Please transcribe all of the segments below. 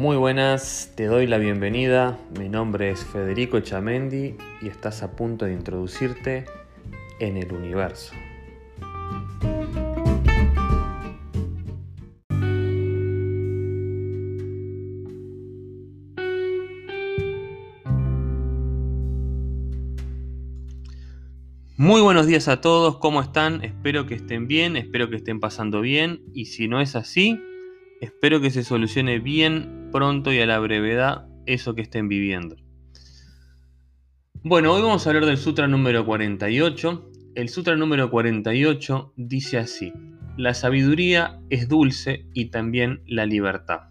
Muy buenas, te doy la bienvenida. Mi nombre es Federico Chamendi y estás a punto de introducirte en el universo. Muy buenos días a todos, ¿cómo están? Espero que estén bien, espero que estén pasando bien y si no es así, espero que se solucione bien pronto y a la brevedad eso que estén viviendo. Bueno, hoy vamos a hablar del Sutra número 48. El Sutra número 48 dice así, la sabiduría es dulce y también la libertad.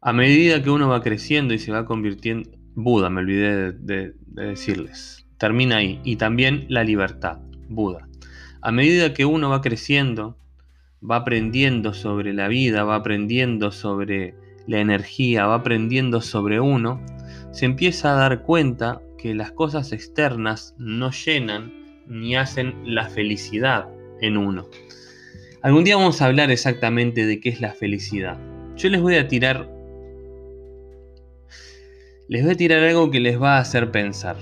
A medida que uno va creciendo y se va convirtiendo... Buda, me olvidé de, de decirles termina ahí. Y también la libertad, Buda. A medida que uno va creciendo, va aprendiendo sobre la vida, va aprendiendo sobre la energía, va aprendiendo sobre uno, se empieza a dar cuenta que las cosas externas no llenan ni hacen la felicidad en uno. Algún día vamos a hablar exactamente de qué es la felicidad. Yo les voy a tirar les voy a tirar algo que les va a hacer pensar.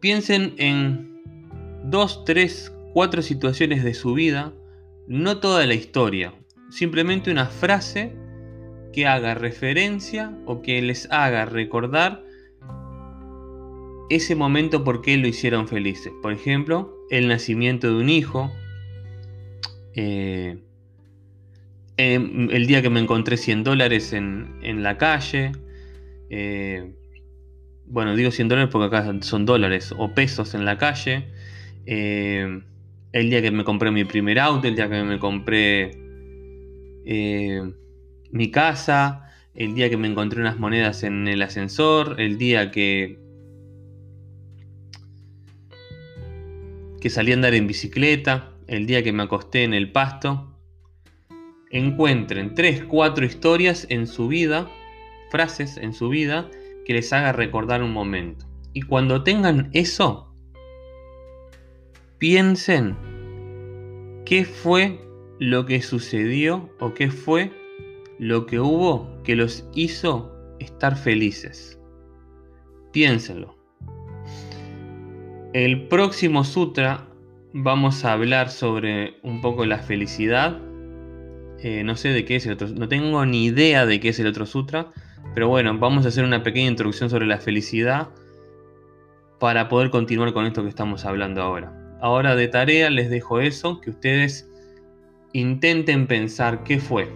Piensen en dos, tres, cuatro situaciones de su vida, no toda la historia, simplemente una frase que haga referencia o que les haga recordar ese momento por qué lo hicieron felices. Por ejemplo, el nacimiento de un hijo, eh, em, el día que me encontré 100 dólares en, la calle, eh, bueno, digo 100 dólares porque acá son dólares o pesos en la calle. El día que me compré mi primer auto, el día que me compré eh, mi casa, el día que me encontré unas monedas en el ascensor, el día que, que salí a andar en bicicleta, el día que me acosté en el pasto. Encuentren 3, 4 historias en su vida, frases en su vida, que les haga recordar un momento. Y cuando tengan eso, piensen qué fue lo que sucedió o qué fue lo que hubo que los hizo estar felices. Piénsenlo. El próximo sutra vamos a hablar sobre un poco la felicidad. Eh, no sé de qué es el otro, no tengo ni idea de qué es el otro sutra, pero bueno, vamos a hacer una pequeña introducción sobre la felicidad para poder continuar con esto que estamos hablando ahora. Ahora de tarea les dejo eso, que ustedes intenten pensar qué fue.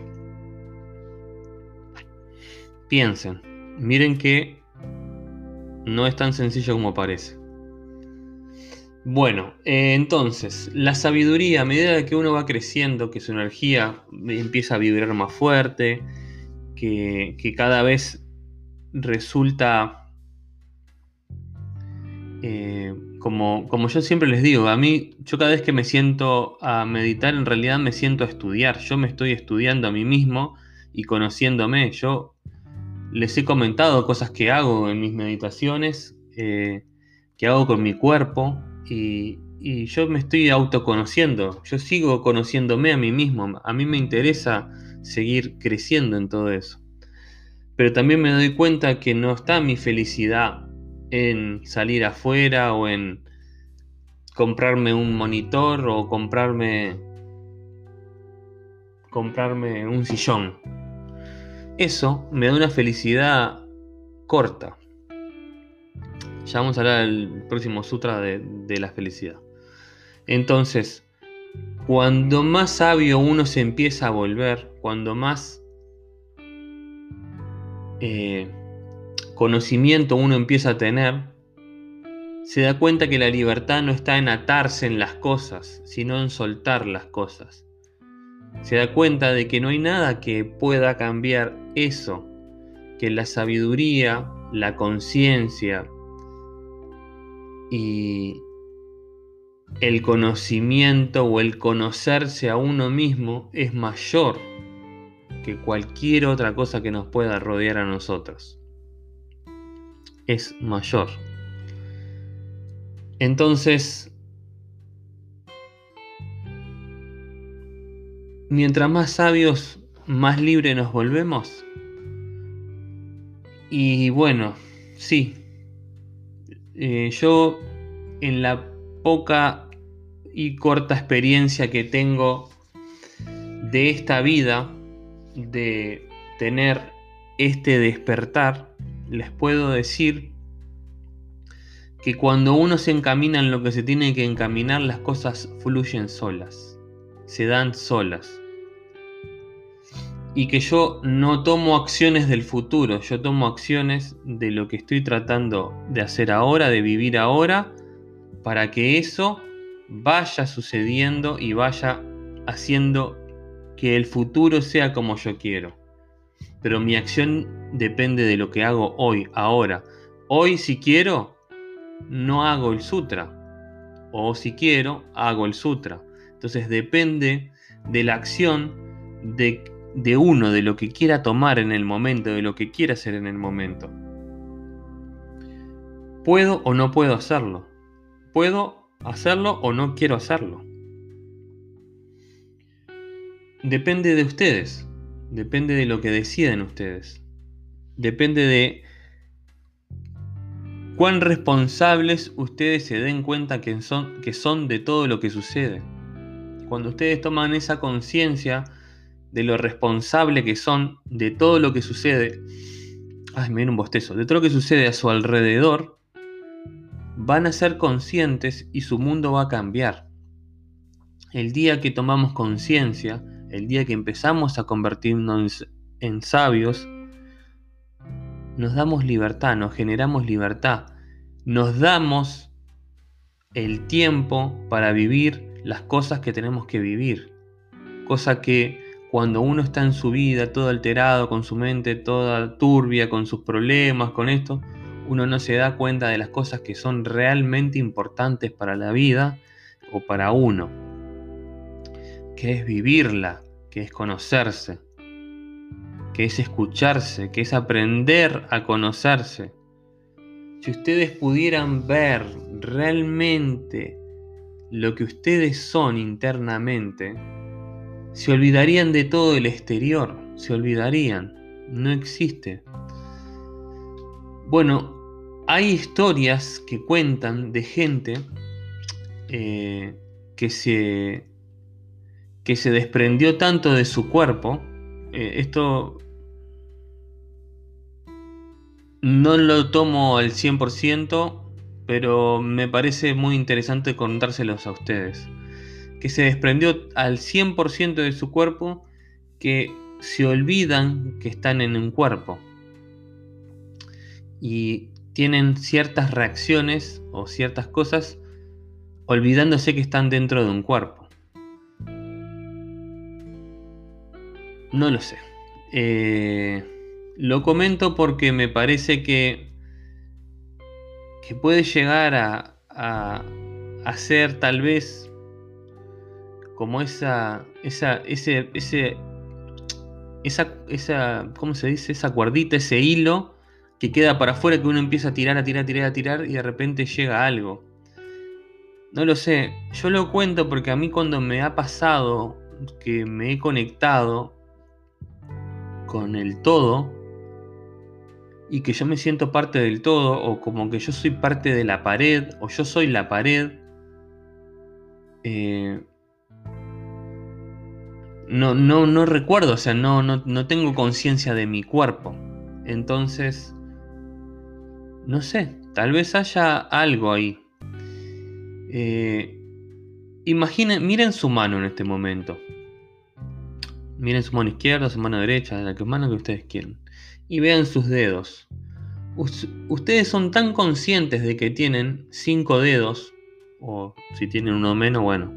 Piensen, miren que no es tan sencillo como parece. Bueno, eh, entonces, la sabiduría, a medida que uno va creciendo, que su energía empieza a vibrar más fuerte, que, cada vez resulta, eh, como, como yo siempre les digo, a mí, yo cada vez que me siento a meditar, en realidad me siento a estudiar, yo me estoy estudiando a mí mismo y conociéndome, yo les he comentado cosas que hago en mis meditaciones, eh, que hago con mi cuerpo y, y, yo me estoy autoconociendo, yo sigo conociéndome a mí mismo, a mí me interesa seguir creciendo en todo eso. Pero también me doy cuenta que no está mi felicidad en salir afuera o en comprarme un monitor o comprarme comprarme un sillón. Eso me da una felicidad corta. Ya vamos a hablar del próximo sutra de, de la felicidad. Entonces, cuando más sabio uno se empieza a volver, cuando más eh, conocimiento uno empieza a tener, se da cuenta que la libertad no está en atarse en las cosas, sino en soltar las cosas. Se da cuenta de que no hay nada que pueda cambiar eso, que la sabiduría, la conciencia y, el conocimiento o el conocerse a uno mismo es mayor que cualquier otra cosa que nos pueda rodear a nosotros. Es mayor. Entonces, mientras más sabios, más libres nos volvemos. Y bueno, sí, eh, yo en la poca y corta experiencia que tengo de esta vida, de tener este despertar, les puedo decir que cuando uno se encamina en lo que se tiene que encaminar, las cosas fluyen solas, se dan solas y que yo no tomo acciones del futuro, yo tomo acciones de lo que estoy tratando de hacer ahora, de vivir ahora, para que eso vaya sucediendo y vaya haciendo que el futuro sea como yo quiero. Pero mi acción depende de lo que hago hoy, ahora. Hoy si quiero, no hago el sutra. O si quiero, hago el sutra. Entonces depende de la acción de de uno, de lo que quiera tomar en el momento, de lo que quiera hacer en el momento. ¿Puedo o no puedo hacerlo? ¿Puedo hacerlo o no quiero hacerlo? Depende de ustedes, depende de lo que deciden ustedes, depende de cuán responsables ustedes se den cuenta que son, que son de todo lo que sucede. Cuando ustedes toman esa conciencia, de lo responsable que son de todo lo que sucede, ay, me viene un bostezo, de todo lo que sucede a su alrededor, van a ser conscientes y su mundo va a cambiar. El día que tomamos conciencia, el día que empezamos a convertirnos en sabios, nos damos libertad, nos generamos libertad, nos damos el tiempo para vivir las cosas que tenemos que vivir, cosa que cuando uno está en su vida todo alterado, con su mente toda turbia, con sus problemas, con esto, uno no se da cuenta de las cosas que son realmente importantes para la vida o para uno, que es vivirla, que es conocerse, que es escucharse, que es aprender a conocerse. Si ustedes pudieran ver realmente lo que ustedes son internamente, se olvidarían de todo el exterior, se olvidarían, no existe. Bueno, hay historias que cuentan de gente eh, que, se, que se desprendió tanto de su cuerpo, eh, esto no lo tomo al 100%, pero me parece muy interesante contárselos a ustedes que se desprendió al 100% de su cuerpo, que se olvidan que están en un cuerpo y tienen ciertas reacciones o ciertas cosas olvidándose que están dentro de un cuerpo. No lo sé. Eh, lo comento porque me parece que, que puede llegar a, a, a ser tal vez como esa, esa, ese, ese, esa, esa, ¿cómo se dice? Esa cuerdita, ese hilo que queda para afuera que uno empieza a tirar, a tirar, a tirar, a tirar y de repente llega algo. No lo sé, yo lo cuento porque a mí cuando me ha pasado que me he conectado con el todo y que yo me siento parte del todo o como que yo soy parte de la pared o yo soy la pared, eh, no, no, no recuerdo, o sea, no, no, tengo conciencia de mi cuerpo. Entonces, no sé, tal vez haya algo ahí. Eh, imaginen, miren su mano en este momento. Miren su mano izquierda, su mano derecha, la que mano que ustedes quieran. Y vean sus dedos. ustedes son tan conscientes de que tienen cinco dedos, o si tienen uno menos, bueno,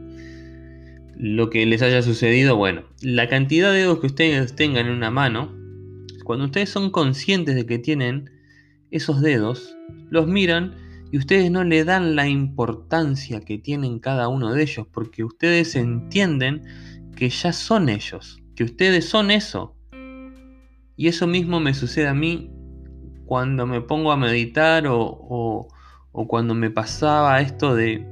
lo que les haya sucedido, bueno, la cantidad de dedos que ustedes tengan en una mano, cuando ustedes son conscientes de que tienen esos dedos, los miran y ustedes no le dan la importancia que tienen cada uno de ellos, porque ustedes entienden que ya son ellos, que ustedes son eso. Y eso mismo me sucede a mí cuando me pongo a meditar o, o cuando me pasaba esto de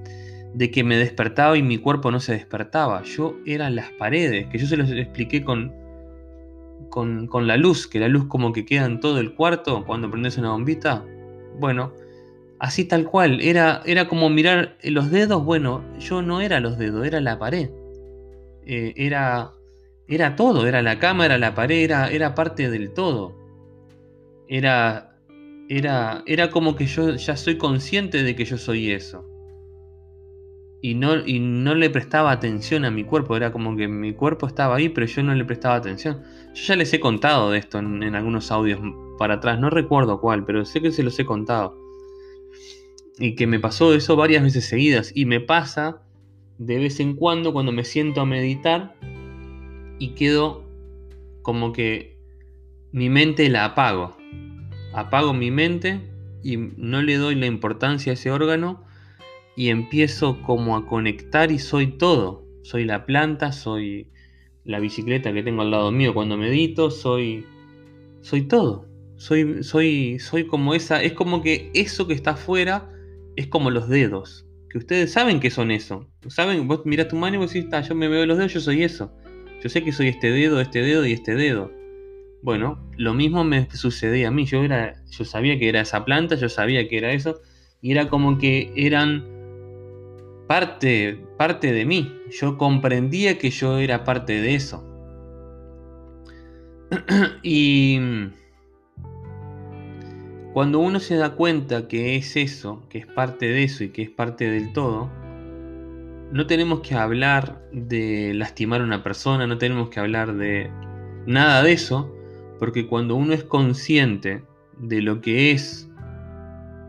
de que me despertaba y mi cuerpo no se despertaba. Yo era las paredes, que yo se los expliqué con, con, con, la luz, que la luz como que queda en todo el cuarto cuando prendes una bombita. Bueno, así tal cual, era, era como mirar los dedos, bueno, yo no era los dedos, era la pared. Eh, era, era todo, era la cama, era la pared, era, era parte del todo. Era, era, era como que yo ya soy consciente de que yo soy eso y no, y no le prestaba atención a mi cuerpo. Era como que mi cuerpo estaba ahí, pero yo no le prestaba atención. Yo ya les he contado de esto en, algunos audios para atrás, no recuerdo cuál, pero sé que se los he contado. Y que me pasó eso varias veces seguidas. Y me pasa de vez en cuando cuando me siento a meditar y quedo como que mi mente la apago. Apago mi mente y no le doy la importancia a ese órgano y empiezo como a conectar y soy todo. Soy la planta, soy la bicicleta que tengo al lado mío cuando medito, soy soy todo. Soy soy soy como esa, es como que eso que está afuera es como los dedos, que ustedes saben que son eso. Saben, vos mirás tu mano y vos decís, yo me veo los dedos, yo soy eso. Yo sé que soy este dedo, este dedo y este dedo. Bueno, lo mismo me sucedía a mí. Yo era, yo sabía que era esa planta, yo sabía que era eso, y era como que eran parte, parte de mí. Yo comprendía que yo era parte de eso. y cuando uno se da cuenta que es eso, que es parte de eso y que es parte del todo, no tenemos que hablar de lastimar a una persona, no tenemos que hablar de nada de eso, porque cuando uno es consciente de lo que es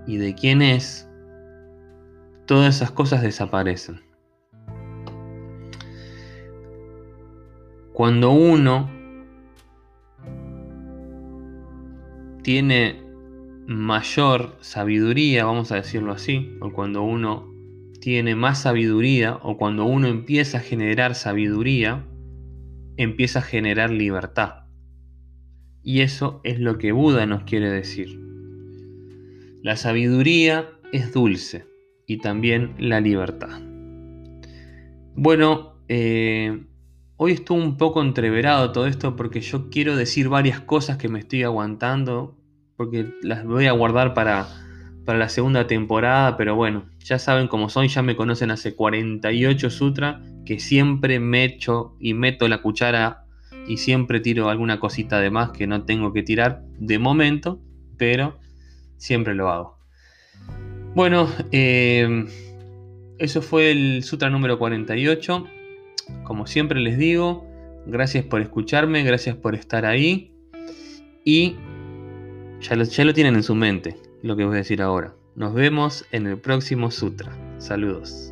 y de quién es, todas esas cosas desaparecen. Cuando uno tiene mayor sabiduría, vamos a decirlo así, o cuando uno tiene más sabiduría, o cuando uno empieza a generar sabiduría, empieza a generar libertad. Y eso es lo que Buda nos quiere decir. La sabiduría es dulce y también la libertad. Bueno, eh, hoy estuvo un poco entreverado todo esto porque yo quiero decir varias cosas que me estoy aguantando, porque las voy a guardar para, para la segunda temporada, pero bueno, ya saben cómo son, ya me conocen hace 48 Sutra, que siempre me echo y meto la cuchara y siempre tiro alguna cosita de más que no tengo que tirar de momento, pero siempre lo hago. Bueno, eh, eso fue el Sutra número 48. Como siempre les digo, gracias por escucharme, gracias por estar ahí. Y ya ya lo tienen en su mente, lo que voy a decir ahora. Nos vemos en el próximo Sutra. Saludos.